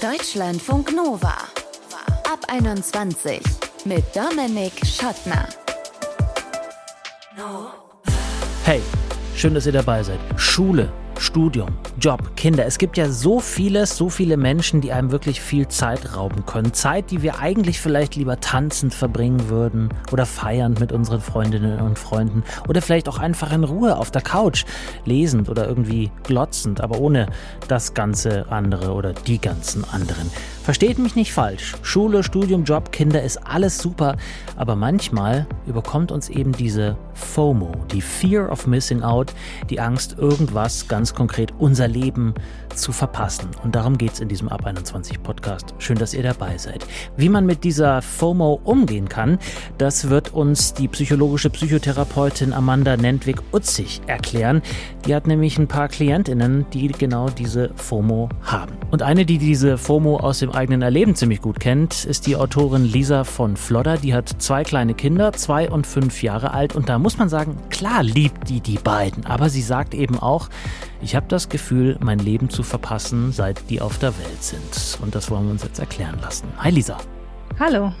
Deutschlandfunk Nova. Ab 21 mit Dominik Schottner. Hey, schön, dass ihr dabei seid. Schule Studium, Job, Kinder. Es gibt ja so vieles, so viele Menschen, die einem wirklich viel Zeit rauben können. Zeit, die wir eigentlich vielleicht lieber tanzend verbringen würden oder feiernd mit unseren Freundinnen und Freunden oder vielleicht auch einfach in Ruhe auf der Couch, lesend oder irgendwie glotzend, aber ohne das ganze andere oder die ganzen anderen. Versteht mich nicht falsch. Schule, Studium, Job, Kinder ist alles super, aber manchmal überkommt uns eben diese FOMO, die Fear of Missing Out, die Angst, irgendwas ganz konkret unser Leben zu verpassen. Und darum geht es in diesem Ab 21 Podcast. Schön, dass ihr dabei seid. Wie man mit dieser FOMO umgehen kann, das wird uns die psychologische Psychotherapeutin Amanda Nentwig-Utzig erklären. Die hat nämlich ein paar Klientinnen, die genau diese FOMO haben. Und eine, die diese FOMO aus dem eigenen Erleben ziemlich gut kennt, ist die Autorin Lisa von Flodder. Die hat zwei kleine Kinder, zwei und fünf Jahre alt. Und da muss man sagen, klar liebt die die beiden. Aber sie sagt eben auch, ich habe das Gefühl, mein Leben zu verpassen, seit die auf der Welt sind. Und das wollen wir uns jetzt erklären lassen. Hi Lisa. Hallo.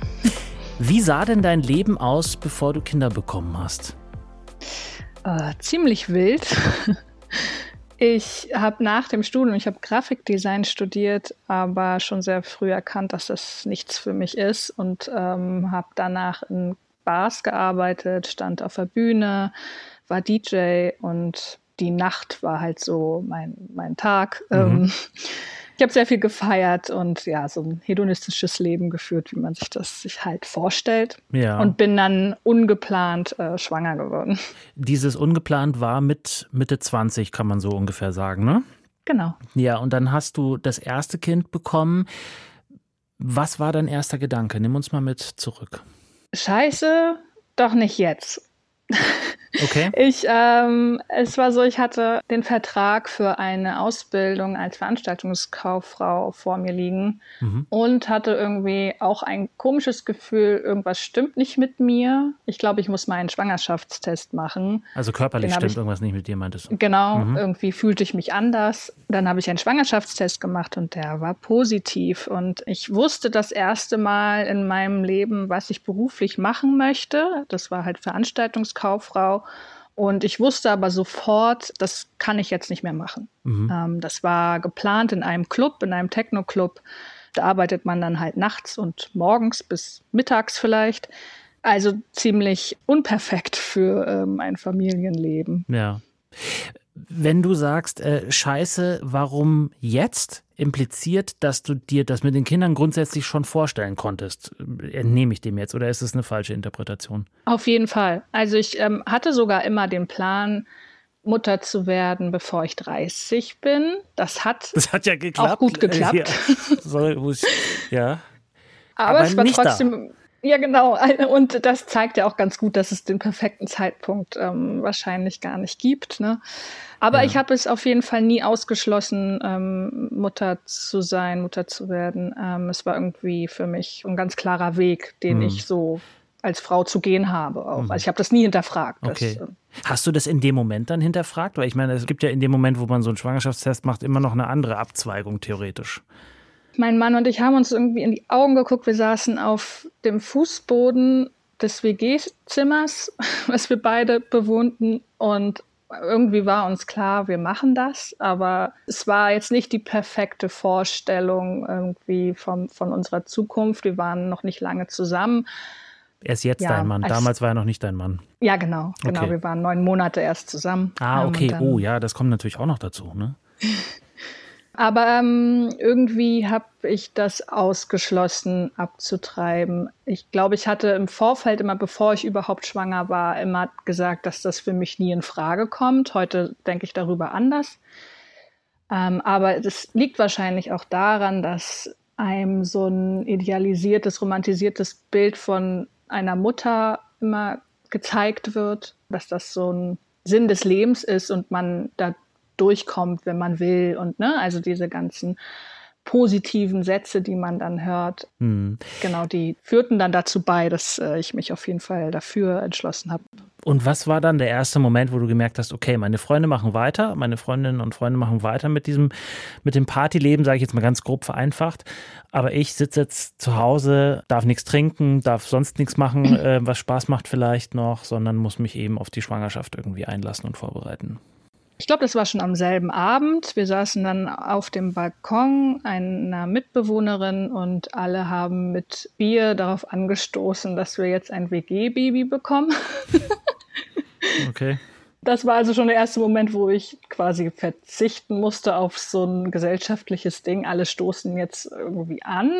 Wie sah denn dein Leben aus, bevor du Kinder bekommen hast? Äh, ziemlich wild. Ich habe nach dem Studium, ich habe Grafikdesign studiert, aber schon sehr früh erkannt, dass das nichts für mich ist und ähm, habe danach in Bars gearbeitet, stand auf der Bühne, war DJ und die Nacht war halt so mein, mein Tag. Mhm. Ähm, ich habe sehr viel gefeiert und ja, so ein hedonistisches Leben geführt, wie man sich das sich halt vorstellt. Ja. Und bin dann ungeplant äh, schwanger geworden. Dieses ungeplant war mit Mitte 20, kann man so ungefähr sagen, ne? Genau. Ja, und dann hast du das erste Kind bekommen. Was war dein erster Gedanke? Nimm uns mal mit zurück. Scheiße, doch nicht jetzt. Okay. Ich, ähm, es war so, ich hatte den Vertrag für eine Ausbildung als Veranstaltungskauffrau vor mir liegen mhm. und hatte irgendwie auch ein komisches Gefühl, irgendwas stimmt nicht mit mir. Ich glaube, ich muss meinen Schwangerschaftstest machen. Also körperlich stimmt ich, irgendwas nicht mit dir, meintest du? Genau, mhm. irgendwie fühlte ich mich anders. Dann habe ich einen Schwangerschaftstest gemacht und der war positiv. Und ich wusste das erste Mal in meinem Leben, was ich beruflich machen möchte. Das war halt Veranstaltungskauffrau. Und ich wusste aber sofort, das kann ich jetzt nicht mehr machen. Mhm. Ähm, das war geplant in einem Club, in einem Techno-Club. Da arbeitet man dann halt nachts und morgens bis mittags vielleicht. Also ziemlich unperfekt für ähm, ein Familienleben. Ja. Wenn du sagst, äh, scheiße, warum jetzt? Impliziert, dass du dir das mit den Kindern grundsätzlich schon vorstellen konntest. Entnehme ich dem jetzt oder ist es eine falsche Interpretation? Auf jeden Fall. Also ich ähm, hatte sogar immer den Plan, Mutter zu werden, bevor ich 30 bin. Das hat, das hat ja geklappt. auch gut geklappt. Ja. Sorry, ja. Aber, Aber, es war trotzdem. Da. Ja, genau. Und das zeigt ja auch ganz gut, dass es den perfekten Zeitpunkt ähm, wahrscheinlich gar nicht gibt. Ne? Aber ja. ich habe es auf jeden Fall nie ausgeschlossen, ähm, Mutter zu sein, Mutter zu werden. Ähm, es war irgendwie für mich ein ganz klarer Weg, den mhm. ich so als Frau zu gehen habe. Auch. Mhm. Also ich habe das nie hinterfragt. Okay. Das, äh, Hast du das in dem Moment dann hinterfragt? Weil ich meine, es gibt ja in dem Moment, wo man so einen Schwangerschaftstest macht, immer noch eine andere Abzweigung theoretisch. Mein Mann und ich haben uns irgendwie in die Augen geguckt. Wir saßen auf dem Fußboden des WG-Zimmers, was wir beide bewohnten und irgendwie war uns klar, wir machen das, aber es war jetzt nicht die perfekte Vorstellung irgendwie vom, von unserer Zukunft. Wir waren noch nicht lange zusammen. Er ist jetzt ja, dein Mann. Damals war er noch nicht dein Mann. Ja, genau. Genau. Okay. Wir waren neun Monate erst zusammen. Ah, ähm, okay. oh, ja, das kommt natürlich auch noch dazu, ne? Aber ähm, irgendwie habe ich das ausgeschlossen abzutreiben. Ich glaube, ich hatte im Vorfeld immer, bevor ich überhaupt schwanger war, immer gesagt, dass das für mich nie in Frage kommt. Heute denke ich darüber anders. Ähm, aber das liegt wahrscheinlich auch daran, dass einem so ein idealisiertes, romantisiertes Bild von einer Mutter immer gezeigt wird, dass das so ein Sinn des Lebens ist und man da durchkommt, wenn man will und ne, also diese ganzen positiven Sätze, die man dann hört, hm. genau, die führten dann dazu bei, dass äh, ich mich auf jeden Fall dafür entschlossen habe. Und was war dann der erste Moment, wo du gemerkt hast, okay, meine Freunde machen weiter, meine Freundinnen und Freunde machen weiter mit diesem, mit dem Partyleben, sage ich jetzt mal ganz grob vereinfacht. Aber ich sitze jetzt zu Hause, darf nichts trinken, darf sonst nichts machen, äh, was Spaß macht vielleicht noch, sondern muss mich eben auf die Schwangerschaft irgendwie einlassen und vorbereiten. Ich glaube, das war schon am selben Abend. Wir saßen dann auf dem Balkon einer Mitbewohnerin und alle haben mit Bier darauf angestoßen, dass wir jetzt ein WG-Baby bekommen. okay. Das war also schon der erste Moment, wo ich quasi verzichten musste auf so ein gesellschaftliches Ding. Alle stoßen jetzt irgendwie an.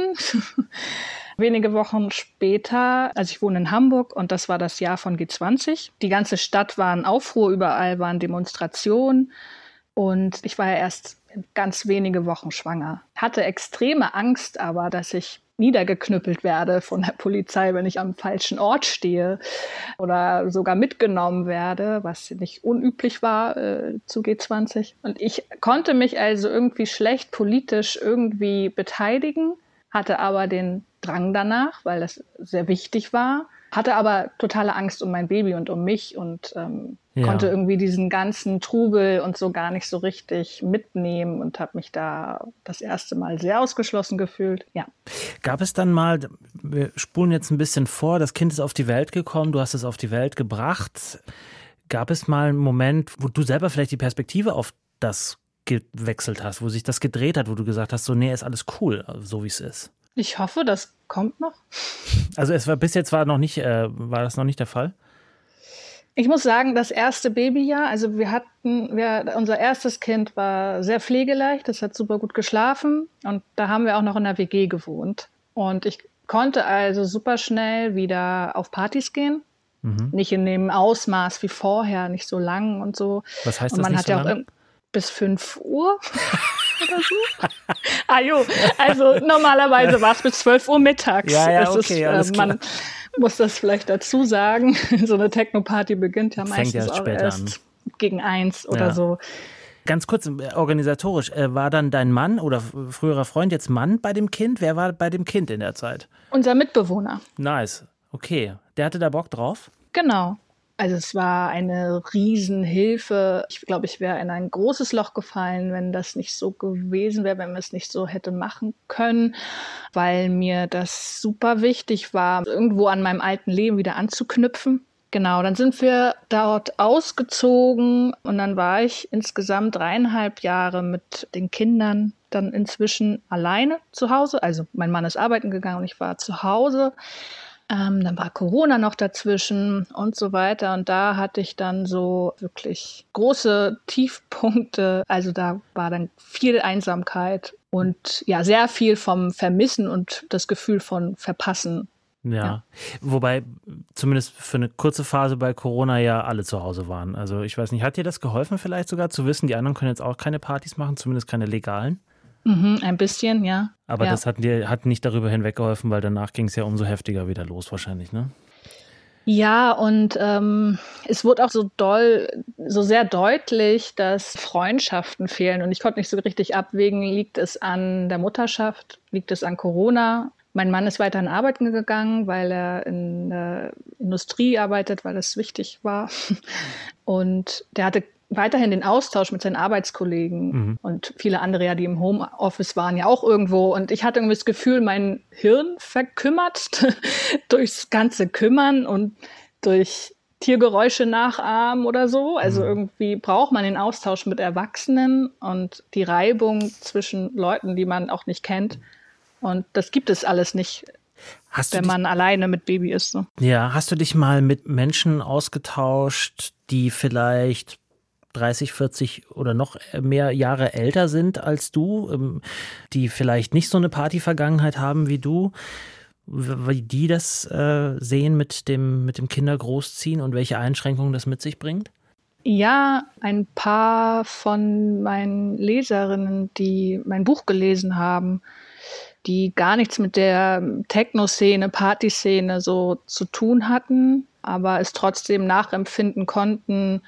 Wenige Wochen später, also ich wohne in Hamburg und das war das Jahr von G20. Die ganze Stadt war in Aufruhr, überall waren Demonstrationen und ich war ja erst ganz wenige Wochen schwanger. Hatte extreme Angst aber, dass ich niedergeknüppelt werde von der Polizei, wenn ich am falschen Ort stehe oder sogar mitgenommen werde, was nicht unüblich war äh, zu G20. Und ich konnte mich also irgendwie schlecht politisch irgendwie beteiligen, hatte aber den Drang danach, weil das sehr wichtig war. Hatte aber totale Angst um mein Baby und um mich und ähm, ja. konnte irgendwie diesen ganzen Trubel und so gar nicht so richtig mitnehmen und habe mich da das erste Mal sehr ausgeschlossen gefühlt. Ja. Gab es dann mal, wir spulen jetzt ein bisschen vor, das Kind ist auf die Welt gekommen, du hast es auf die Welt gebracht. Gab es mal einen Moment, wo du selber vielleicht die Perspektive auf das gewechselt hast, wo sich das gedreht hat, wo du gesagt hast, so nee, ist alles cool, so wie es ist? Ich hoffe, das kommt noch. Also es war bis jetzt war noch nicht, äh, war das noch nicht der Fall? Ich muss sagen, das erste Babyjahr, also wir hatten, wir, unser erstes Kind war sehr pflegeleicht, das hat super gut geschlafen und da haben wir auch noch in der WG gewohnt. Und ich konnte also super schnell wieder auf Partys gehen. Mhm. Nicht in dem Ausmaß wie vorher, nicht so lang und so. Was heißt und man das? Man hat ja auch bis 5 Uhr. oder so. ah jo, also normalerweise war es bis 12 Uhr mittags. Ja, ja, okay, ist, äh, man muss das vielleicht dazu sagen. so eine Techno-Party beginnt ja meistens ja auch erst an. gegen eins oder ja. so. Ganz kurz, äh, organisatorisch, äh, war dann dein Mann oder früherer Freund jetzt Mann bei dem Kind? Wer war bei dem Kind in der Zeit? Unser Mitbewohner. Nice. Okay. Der hatte da Bock drauf? Genau. Also es war eine Riesenhilfe. Ich glaube, ich wäre in ein großes Loch gefallen, wenn das nicht so gewesen wäre, wenn wir es nicht so hätte machen können, weil mir das super wichtig war, irgendwo an meinem alten Leben wieder anzuknüpfen. Genau, dann sind wir dort ausgezogen und dann war ich insgesamt dreieinhalb Jahre mit den Kindern dann inzwischen alleine zu Hause. Also mein Mann ist arbeiten gegangen und ich war zu Hause. Ähm, dann war Corona noch dazwischen und so weiter. Und da hatte ich dann so wirklich große Tiefpunkte. Also da war dann viel Einsamkeit und ja, sehr viel vom Vermissen und das Gefühl von Verpassen. Ja. ja. wobei zumindest für eine kurze Phase bei Corona ja alle zu Hause waren. Also ich weiß nicht, hat dir das geholfen vielleicht sogar zu wissen, die anderen können jetzt auch keine Partys machen, zumindest keine legalen? Mhm, ein bisschen, ja. Aber ja. das hat dir hat nicht darüber hinweggeholfen, weil danach ging es ja umso heftiger wieder los, wahrscheinlich, ne? Ja, und ähm, es wurde auch so doll, so sehr deutlich, dass Freundschaften fehlen. Und ich konnte nicht so richtig abwägen, liegt es an der Mutterschaft, liegt es an Corona? Mein Mann ist weiterhin arbeiten gegangen, weil er in der Industrie arbeitet, weil das wichtig war. Und der hatte weiterhin den Austausch mit seinen Arbeitskollegen mhm. und viele andere ja, die im Homeoffice waren, ja auch irgendwo. Und ich hatte irgendwie das Gefühl, mein Hirn verkümmert durchs ganze Kümmern und durch Tiergeräusche nachahmen oder so. Also mhm. irgendwie braucht man den Austausch mit Erwachsenen und die Reibung zwischen Leuten, die man auch nicht kennt. Und das gibt es alles nicht Hast wenn man alleine mit Baby ist. So. Ja, hast du dich mal mit Menschen ausgetauscht, die vielleicht 30, 40 oder noch mehr Jahre älter sind als du, ähm, die vielleicht nicht so eine Partyvergangenheit haben wie du, wie die das äh, sehen mit dem, mit dem Kindergroßziehen und welche Einschränkungen das mit sich bringt? Ja, ein paar von meinen Leserinnen, die mein Buch gelesen haben, die gar nichts mit der Techno-Szene, Partyszene so zu tun hatten, aber es trotzdem nachempfinden konnten,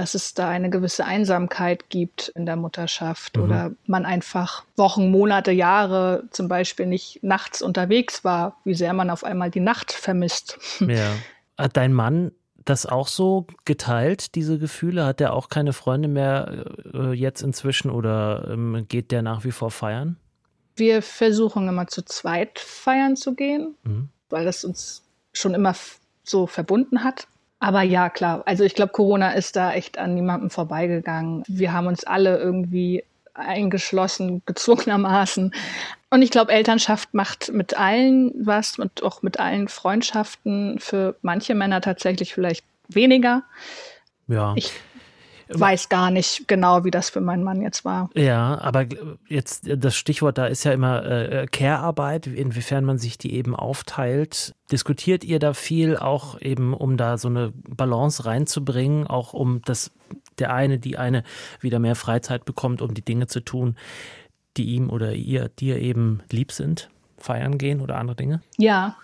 dass es da eine gewisse Einsamkeit gibt in der Mutterschaft mhm. oder man einfach Wochen, Monate, Jahre zum Beispiel nicht nachts unterwegs war, wie sehr man auf einmal die Nacht vermisst. Ja. Hat dein Mann das auch so geteilt, diese Gefühle? Hat er auch keine Freunde mehr äh, jetzt inzwischen oder ähm, geht der nach wie vor feiern? Wir versuchen immer zu zweit feiern zu gehen, mhm. weil das uns schon immer so verbunden hat. Aber ja, klar. Also ich glaube, Corona ist da echt an niemandem vorbeigegangen. Wir haben uns alle irgendwie eingeschlossen, gezwungenermaßen. Und ich glaube, Elternschaft macht mit allen was und auch mit allen Freundschaften für manche Männer tatsächlich vielleicht weniger. Ja. Ich weiß gar nicht genau, wie das für meinen Mann jetzt war. Ja, aber jetzt das Stichwort da ist ja immer äh, Care-Arbeit, inwiefern man sich die eben aufteilt. Diskutiert ihr da viel auch eben, um da so eine Balance reinzubringen, auch um dass der eine, die eine wieder mehr Freizeit bekommt, um die Dinge zu tun, die ihm oder ihr, dir eben lieb sind? Feiern gehen oder andere Dinge? Ja,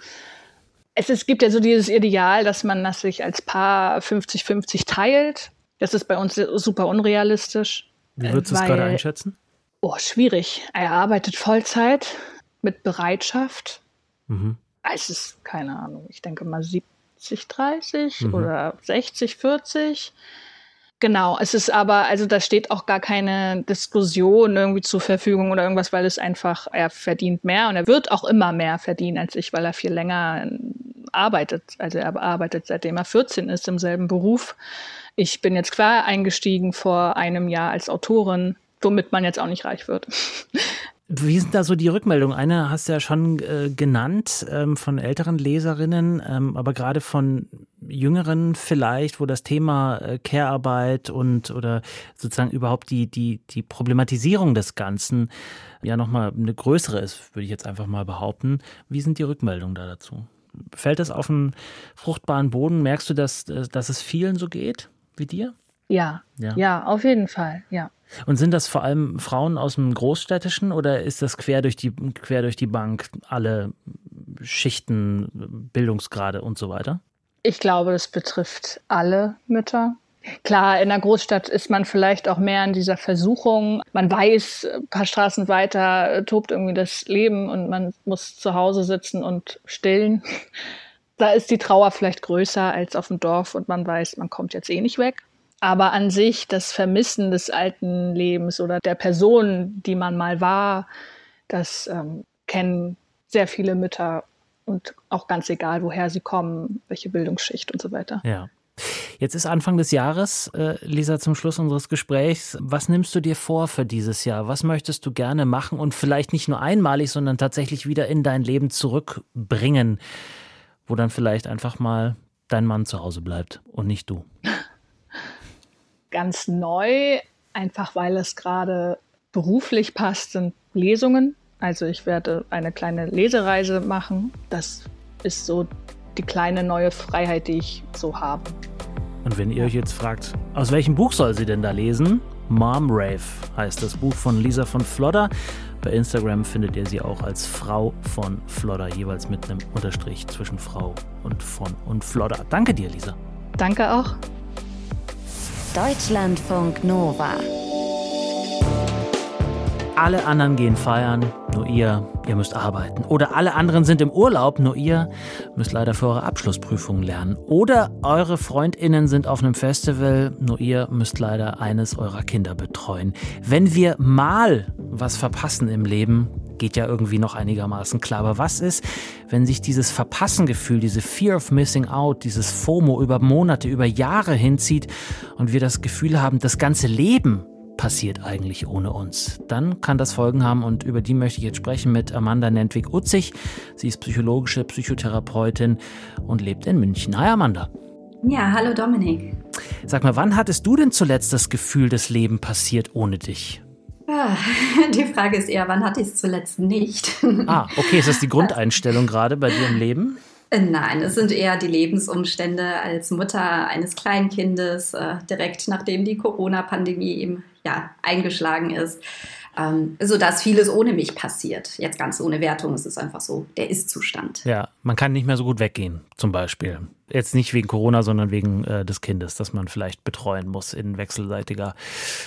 es, es gibt ja so dieses Ideal, dass man das sich als Paar 50-50 teilt. Das ist bei uns super unrealistisch. Wie würdest du es gerade einschätzen? Oh, schwierig. Er arbeitet Vollzeit mit Bereitschaft. Mhm. Es ist, keine Ahnung, ich denke mal 70, 30 mhm. oder 60, 40. Genau, es ist aber, also da steht auch gar keine Diskussion irgendwie zur Verfügung oder irgendwas, weil es einfach, er verdient mehr und er wird auch immer mehr verdienen als ich, weil er viel länger arbeitet. Also er arbeitet seitdem er 14 ist im selben Beruf. Ich bin jetzt klar eingestiegen vor einem Jahr als Autorin, womit man jetzt auch nicht reich wird. Wie sind da so die Rückmeldungen? Eine hast du ja schon äh, genannt ähm, von älteren Leserinnen, ähm, aber gerade von jüngeren vielleicht, wo das Thema äh, Care-Arbeit und oder sozusagen überhaupt die, die, die Problematisierung des Ganzen ja nochmal eine größere ist, würde ich jetzt einfach mal behaupten. Wie sind die Rückmeldungen da dazu? Fällt das auf einen fruchtbaren Boden? Merkst du, dass, äh, dass es vielen so geht wie dir? Ja, ja, ja, auf jeden Fall, ja. Und sind das vor allem Frauen aus dem Großstädtischen oder ist das quer durch die, quer durch die Bank alle Schichten, Bildungsgrade und so weiter? Ich glaube, das betrifft alle Mütter. Klar, in der Großstadt ist man vielleicht auch mehr in dieser Versuchung. Man weiß, ein paar Straßen weiter tobt irgendwie das Leben und man muss zu Hause sitzen und stillen. Da ist die Trauer vielleicht größer als auf dem Dorf und man weiß, man kommt jetzt eh nicht weg. Aber an sich das Vermissen des alten Lebens oder der Person, die man mal war, das ähm, kennen sehr viele Mütter und auch ganz egal, woher sie kommen, welche Bildungsschicht und so weiter. Ja. Jetzt ist Anfang des Jahres, äh, Lisa, zum Schluss unseres Gesprächs. Was nimmst du dir vor für dieses Jahr? Was möchtest du gerne machen und vielleicht nicht nur einmalig, sondern tatsächlich wieder in dein Leben zurückbringen, wo dann vielleicht einfach mal dein Mann zu Hause bleibt und nicht du? ganz neu, einfach weil es gerade beruflich passt, sind Lesungen. Also ich werde eine kleine Lesereise machen. Das ist so die kleine neue Freiheit, die ich so habe. Und wenn ihr euch jetzt fragt, aus welchem Buch soll sie denn da lesen? Mom Rave heißt das Buch von Lisa von Flodder. Bei Instagram findet ihr sie auch als Frau von Flodder, jeweils mit einem Unterstrich zwischen Frau und von und Flodder. Danke dir, Lisa. Danke auch. Deutschlandfunk Nova. Alle anderen gehen feiern, nur ihr, ihr müsst arbeiten. Oder alle anderen sind im Urlaub, nur ihr müsst leider für eure Abschlussprüfungen lernen. Oder eure Freundinnen sind auf einem Festival, nur ihr müsst leider eines eurer Kinder betreuen. Wenn wir mal was verpassen im Leben, geht ja irgendwie noch einigermaßen klar. Aber was ist, wenn sich dieses Verpassengefühl, diese Fear of Missing Out, dieses FOMO über Monate, über Jahre hinzieht und wir das Gefühl haben, das ganze Leben passiert eigentlich ohne uns? Dann kann das Folgen haben und über die möchte ich jetzt sprechen mit Amanda Nentwig-Utzig. Sie ist psychologische Psychotherapeutin und lebt in München. Hi Amanda. Ja, hallo Dominik. Sag mal, wann hattest du denn zuletzt das Gefühl, das Leben passiert ohne dich? Ah, die Frage ist eher, wann hatte ich es zuletzt nicht? Ah, okay, ist das die Grundeinstellung gerade bei dir im Leben? Äh, nein, es sind eher die Lebensumstände als Mutter eines Kleinkindes, äh, direkt nachdem die Corona-Pandemie eben ja, eingeschlagen ist. ähm, sodass vieles ohne mich passiert. Jetzt ganz ohne Wertung, es ist einfach so der Ist-Zustand. Ja, man kann nicht mehr so gut weggehen, zum Beispiel. Jetzt nicht wegen Corona, sondern wegen äh, des Kindes, das man vielleicht betreuen muss in wechselseitiger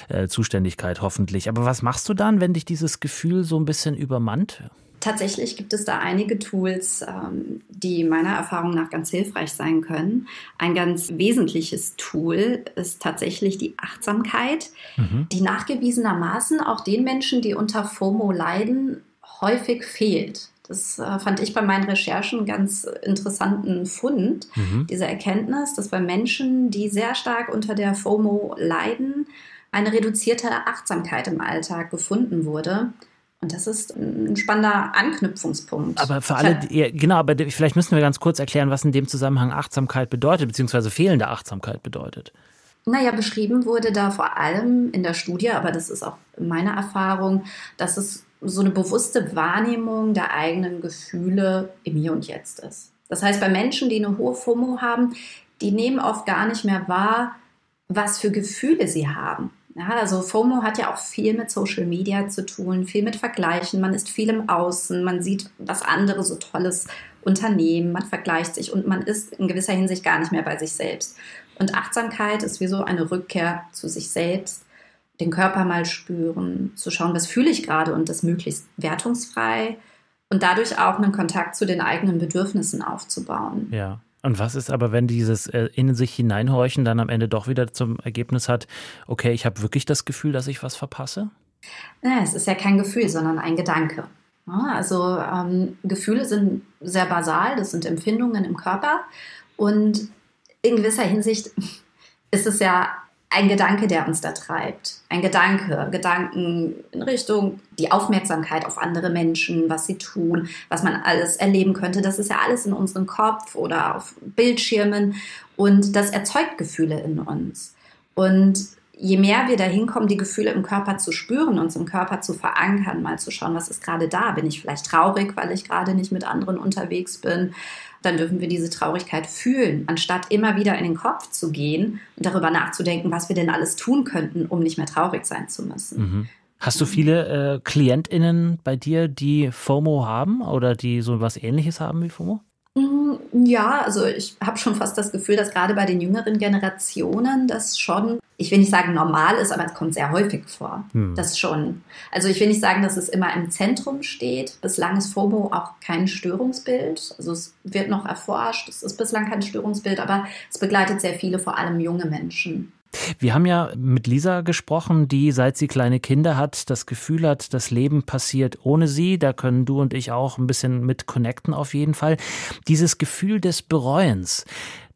äh, Zuständigkeit, hoffentlich. Aber was machst du dann, wenn dich dieses Gefühl so ein bisschen übermannt? Tatsächlich gibt es da einige Tools, ähm, die meiner Erfahrung nach ganz hilfreich sein können. Ein ganz wesentliches Tool ist tatsächlich die Achtsamkeit, mhm. die nachgewiesenermaßen auch den Menschen, die unter FOMO leiden, häufig fehlt. Das äh, fand ich bei meinen Recherchen ganz interessanten Fund, mhm. diese Erkenntnis, dass bei Menschen, die sehr stark unter der FOMO leiden, eine reduzierte Achtsamkeit im Alltag gefunden wurde. Und das ist ein spannender Anknüpfungspunkt. Aber für alle, ja, genau, aber vielleicht müssen wir ganz kurz erklären, was in dem Zusammenhang Achtsamkeit bedeutet, beziehungsweise fehlende Achtsamkeit bedeutet. Naja, beschrieben wurde da vor allem in der Studie, aber das ist auch meine Erfahrung, dass es so eine bewusste Wahrnehmung der eigenen Gefühle im Hier und Jetzt ist. Das heißt, bei Menschen, die eine hohe FOMO haben, die nehmen oft gar nicht mehr wahr, was für Gefühle sie haben. Ja, also FOMO hat ja auch viel mit Social Media zu tun, viel mit Vergleichen. Man ist viel im Außen, man sieht, was andere so tolles unternehmen, man vergleicht sich und man ist in gewisser Hinsicht gar nicht mehr bei sich selbst. Und Achtsamkeit ist wie so eine Rückkehr zu sich selbst, den Körper mal spüren, zu schauen, was fühle ich gerade und das möglichst wertungsfrei und dadurch auch einen Kontakt zu den eigenen Bedürfnissen aufzubauen. Ja. Und was ist aber, wenn dieses äh, in sich hineinhorchen dann am Ende doch wieder zum Ergebnis hat, okay, ich habe wirklich das Gefühl, dass ich was verpasse? Ja, es ist ja kein Gefühl, sondern ein Gedanke. Also ähm, Gefühle sind sehr basal, das sind Empfindungen im Körper. Und in gewisser Hinsicht ist es ja ein Gedanke, der uns da treibt. Ein Gedanke, Gedanken in Richtung die Aufmerksamkeit auf andere Menschen, was sie tun, was man alles erleben könnte. Das ist ja alles in unserem Kopf oder auf Bildschirmen und das erzeugt Gefühle in uns. Und je mehr wir dahin kommen, die Gefühle im Körper zu spüren, uns im Körper zu verankern, mal zu schauen, was ist gerade da? Bin ich vielleicht traurig, weil ich gerade nicht mit anderen unterwegs bin? dann dürfen wir diese Traurigkeit fühlen, anstatt immer wieder in den Kopf zu gehen und darüber nachzudenken, was wir denn alles tun könnten, um nicht mehr traurig sein zu müssen. Mhm. Hast du viele äh, KlientInnen bei dir, die FOMO haben oder die so was ähnliches haben wie FOMO? Mm, ja, also ich habe schon fast das Gefühl, dass gerade bei den jüngeren Generationen das schon, ich will nicht sagen normal ist, aber es kommt sehr häufig vor. Hm. Das schon. Also ich will nicht sagen, dass es immer im Zentrum steht. Bislang ist FOMO auch kein Störungsbild. Also es wird noch erforscht. Es ist bislang kein Störungsbild, aber es begleitet sehr viele, vor allem junge Menschen. Wir haben ja mit Lisa gesprochen, die seit sie kleine Kinder hat, das Gefühl hat, das Leben passiert ohne sie. Da können du und ich auch ein bisschen mit connecten auf jeden Fall. Dieses Gefühl des Bereuens,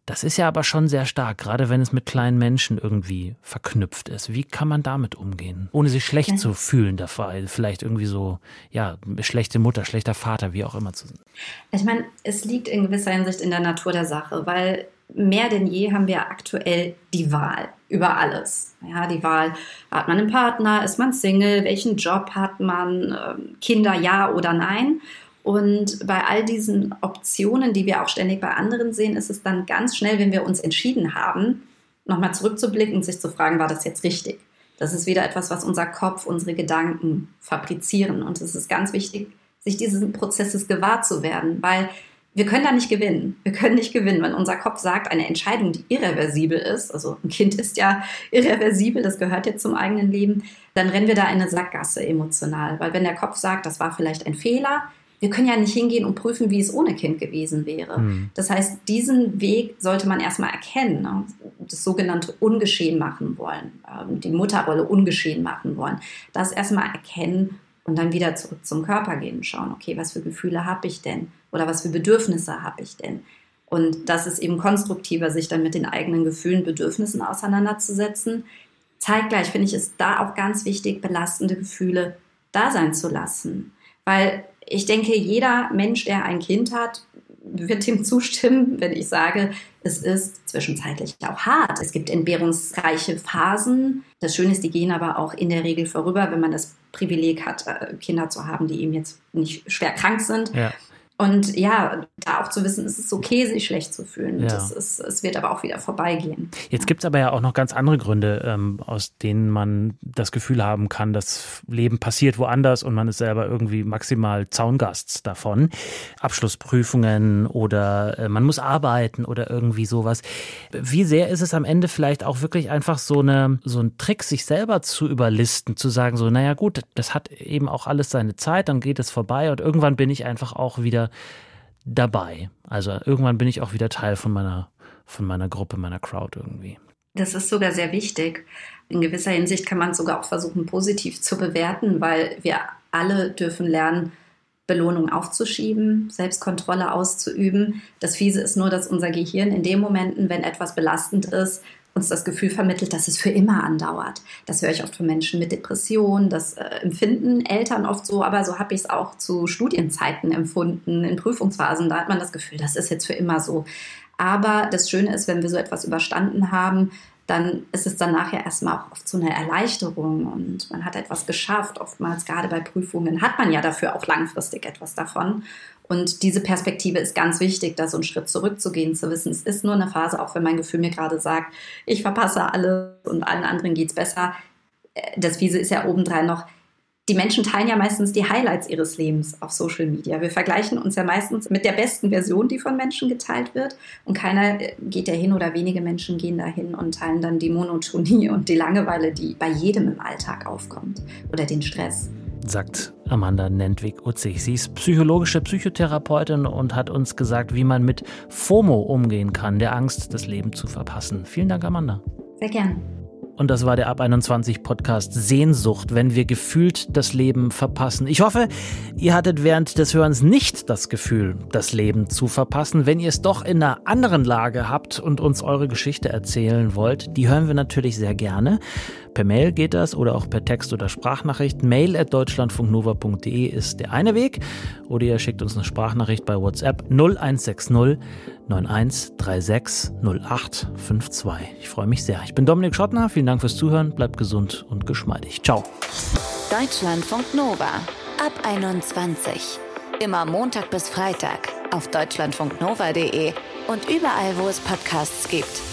das ist ja aber schon sehr stark, gerade wenn es mit kleinen Menschen irgendwie verknüpft ist. Wie kann man damit umgehen, ohne sich schlecht ja. zu fühlen dabei? Vielleicht irgendwie so, ja, schlechte Mutter, schlechter Vater, wie auch immer zu sein. Ich meine, es liegt in gewisser Hinsicht in der Natur der Sache, weil mehr denn je haben wir aktuell die Wahl über alles. Ja, die Wahl, hat man einen Partner, ist man Single, welchen Job hat man, ähm, Kinder ja oder nein. Und bei all diesen Optionen, die wir auch ständig bei anderen sehen, ist es dann ganz schnell, wenn wir uns entschieden haben, nochmal zurückzublicken und sich zu fragen, war das jetzt richtig? Das ist wieder etwas, was unser Kopf, unsere Gedanken fabrizieren. Und es ist ganz wichtig, sich dieses Prozesses gewahr zu werden, weil wir können da nicht gewinnen. Wir können nicht gewinnen, wenn unser Kopf sagt, eine Entscheidung, die irreversibel ist, also ein Kind ist ja irreversibel, das gehört jetzt zum eigenen Leben, dann rennen wir da in eine Sackgasse emotional. Weil wenn der Kopf sagt, das war vielleicht ein Fehler, wir können ja nicht hingehen und prüfen, wie es ohne Kind gewesen wäre. Mhm. Das heißt, diesen Weg sollte man erstmal erkennen, ne? das sogenannte Ungeschehen machen wollen, ähm, die Mutterrolle ungeschehen machen wollen. Das erstmal erkennen und dann wieder zurück zum Körper gehen und schauen, okay, was für Gefühle habe ich denn oder was für Bedürfnisse habe ich denn? Und das ist eben konstruktiver, sich dann mit den eigenen Gefühlen, Bedürfnissen auseinanderzusetzen. Zeitgleich finde ich es da auch ganz wichtig, belastende Gefühle da sein zu lassen. Weil ich denke, jeder Mensch, der ein Kind hat, wird dem zustimmen, wenn ich sage, es ist zwischenzeitlich auch hart. Es gibt entbehrungsreiche Phasen. Das Schöne ist, die gehen aber auch in der Regel vorüber, wenn man das Privileg hat, äh, Kinder zu haben, die eben jetzt nicht schwer krank sind. Ja. Und ja, da auch zu wissen, es ist okay, sich schlecht zu fühlen. Ja. Das ist, es wird aber auch wieder vorbeigehen. Jetzt gibt es aber ja auch noch ganz andere Gründe, ähm, aus denen man das Gefühl haben kann, das Leben passiert woanders und man ist selber irgendwie maximal Zaungast davon. Abschlussprüfungen oder äh, man muss arbeiten oder irgendwie sowas. Wie sehr ist es am Ende vielleicht auch wirklich einfach so, eine, so ein Trick, sich selber zu überlisten, zu sagen, so, naja gut, das hat eben auch alles seine Zeit, dann geht es vorbei und irgendwann bin ich einfach auch wieder dabei. Also irgendwann bin ich auch wieder Teil von meiner, von meiner Gruppe, meiner Crowd irgendwie. Das ist sogar sehr wichtig. In gewisser Hinsicht kann man es sogar auch versuchen, positiv zu bewerten, weil wir alle dürfen lernen, Belohnung aufzuschieben, Selbstkontrolle auszuüben. Das Fiese ist nur, dass unser Gehirn in den Momenten, wenn etwas belastend ist, uns das Gefühl vermittelt, dass es für immer andauert. Das höre ich oft von Menschen mit Depressionen, das äh, empfinden Eltern oft so, aber so habe ich es auch zu Studienzeiten empfunden, in Prüfungsphasen. Da hat man das Gefühl, das ist jetzt für immer so. Aber das Schöne ist, wenn wir so etwas überstanden haben, dann ist es dann nachher erstmal auch oft so eine Erleichterung und man hat etwas geschafft. Oftmals, gerade bei Prüfungen, hat man ja dafür auch langfristig etwas davon. Und diese Perspektive ist ganz wichtig, da so einen Schritt zurückzugehen, zu wissen, es ist nur eine Phase, auch wenn mein Gefühl mir gerade sagt, ich verpasse alles und allen anderen geht es besser. Äh, das Fiese ist ja obendrein noch, die Menschen teilen ja meistens die Highlights ihres Lebens auf Social Media. Wir vergleichen uns ja meistens mit der besten Version, die von Menschen geteilt wird. Und keiner äh, geht dahin oder wenige Menschen gehen dahin und teilen dann die Monotonie und die Langeweile, die bei jedem im Alltag aufkommt oder den Stress sagt Amanda Nentwig-Utzig. Sie ist psychologische Psychotherapeutin und hat uns gesagt, wie man mit FOMO umgehen kann, der Angst, das Leben zu verpassen. Vielen Dank, Amanda. Sehr gern. Und das war der Ab 21 Podcast Sehnsucht, wenn wir gefühlt das Leben verpassen. Ich hoffe, ihr hattet während des Hörens nicht das Gefühl, das Leben zu verpassen. Wenn ihr es doch in einer anderen Lage habt und uns eure Geschichte erzählen wollt, die hören wir natürlich sehr gerne. Per Mail geht das oder auch per Text oder Sprachnachricht. Mail at deutschlandfunknova.de ist der eine Weg. Oder ihr schickt uns eine Sprachnachricht bei WhatsApp 0160 9136 0852. Ich freue mich sehr. Ich bin Dominik Schottner. Vielen Dank fürs Zuhören. Bleibt gesund und geschmeidig. Ciao. Deutschlandfunk Nova ab 21. Immer Montag bis Freitag auf deutschlandfunknova.de und überall, wo es Podcasts gibt.